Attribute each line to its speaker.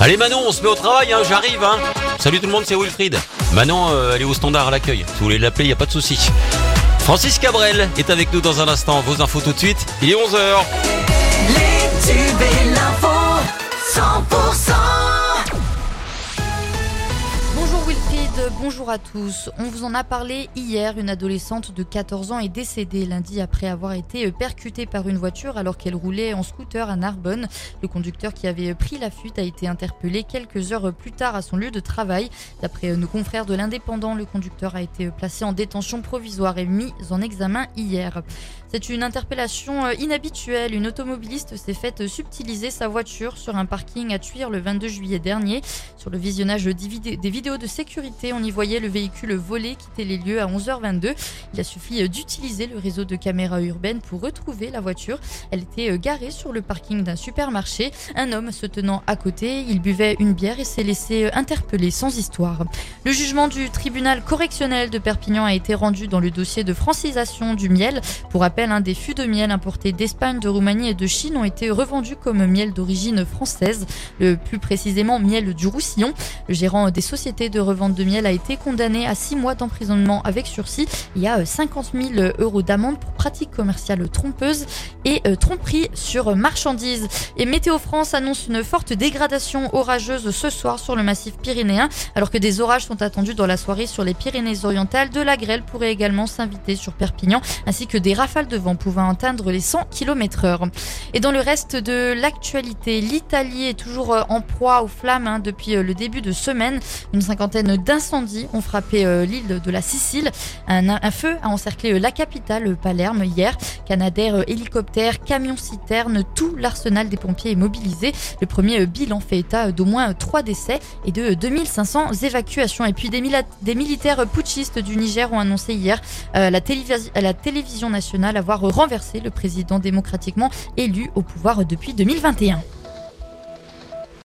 Speaker 1: Allez Manon, on se met au travail, hein, j'arrive. Hein. Salut tout le monde, c'est Wilfried. Manon, euh, elle est au standard à l'accueil. Si vous voulez l'appeler, il a pas de souci. Francis Cabrel est avec nous dans un instant. Vos infos tout de suite. Il est 11h.
Speaker 2: Les tubes et l'info 100%
Speaker 3: Bonjour à tous. On vous en a parlé hier. Une adolescente de 14 ans est décédée lundi après avoir été percutée par une voiture alors qu'elle roulait en scooter à Narbonne. Le conducteur qui avait pris la fuite a été interpellé quelques heures plus tard à son lieu de travail. D'après nos confrères de l'Indépendant, le conducteur a été placé en détention provisoire et mis en examen hier. C'est une interpellation euh, inhabituelle. Une automobiliste s'est faite subtiliser sa voiture sur un parking à Tuire le 22 juillet dernier. Sur le visionnage des vidéos de sécurité, on y voyait le véhicule volé quitter les lieux à 11h22. Il a suffi euh, d'utiliser le réseau de caméras urbaines pour retrouver la voiture. Elle était euh, garée sur le parking d'un supermarché. Un homme se tenant à côté, il buvait une bière et s'est laissé euh, interpeller sans histoire. Le jugement du tribunal correctionnel de Perpignan a été rendu dans le dossier de francisation du miel. Pour rappel, un des fûts de miel importés d'Espagne, de Roumanie et de Chine ont été revendus comme miel d'origine française, plus précisément miel du Roussillon. Le gérant des sociétés de revente de miel a été condamné à 6 mois d'emprisonnement avec sursis. Et à euh, 50 000 euros d'amende pour pratique commerciale trompeuse et euh, tromperie sur marchandises. Et Météo France annonce une forte dégradation orageuse ce soir sur le massif pyrénéen, alors que des orages sont attendus dans la soirée sur les Pyrénées-Orientales. De la grêle pourrait également s'inviter sur Perpignan, ainsi que des rafales de vent pouvant atteindre les 100 km heure. Et dans le reste de l'actualité, l'Italie est toujours euh, en proie aux flammes hein, depuis euh, le début de semaine. Une cinquantaine d'incendies ont frappé l'île de la Sicile. Un, feu a encerclé la capitale, euh, Hier. Canadair, euh, hélicoptères, camions citernes, tout l'arsenal des pompiers est mobilisé. Le premier euh, bilan fait état d'au moins 3 décès et de 2500 évacuations. Et puis des, militaires putschistes du Niger ont annoncé hier euh, à la télévision nationale avoir renversé le président démocratiquement élu au pouvoir depuis 2021.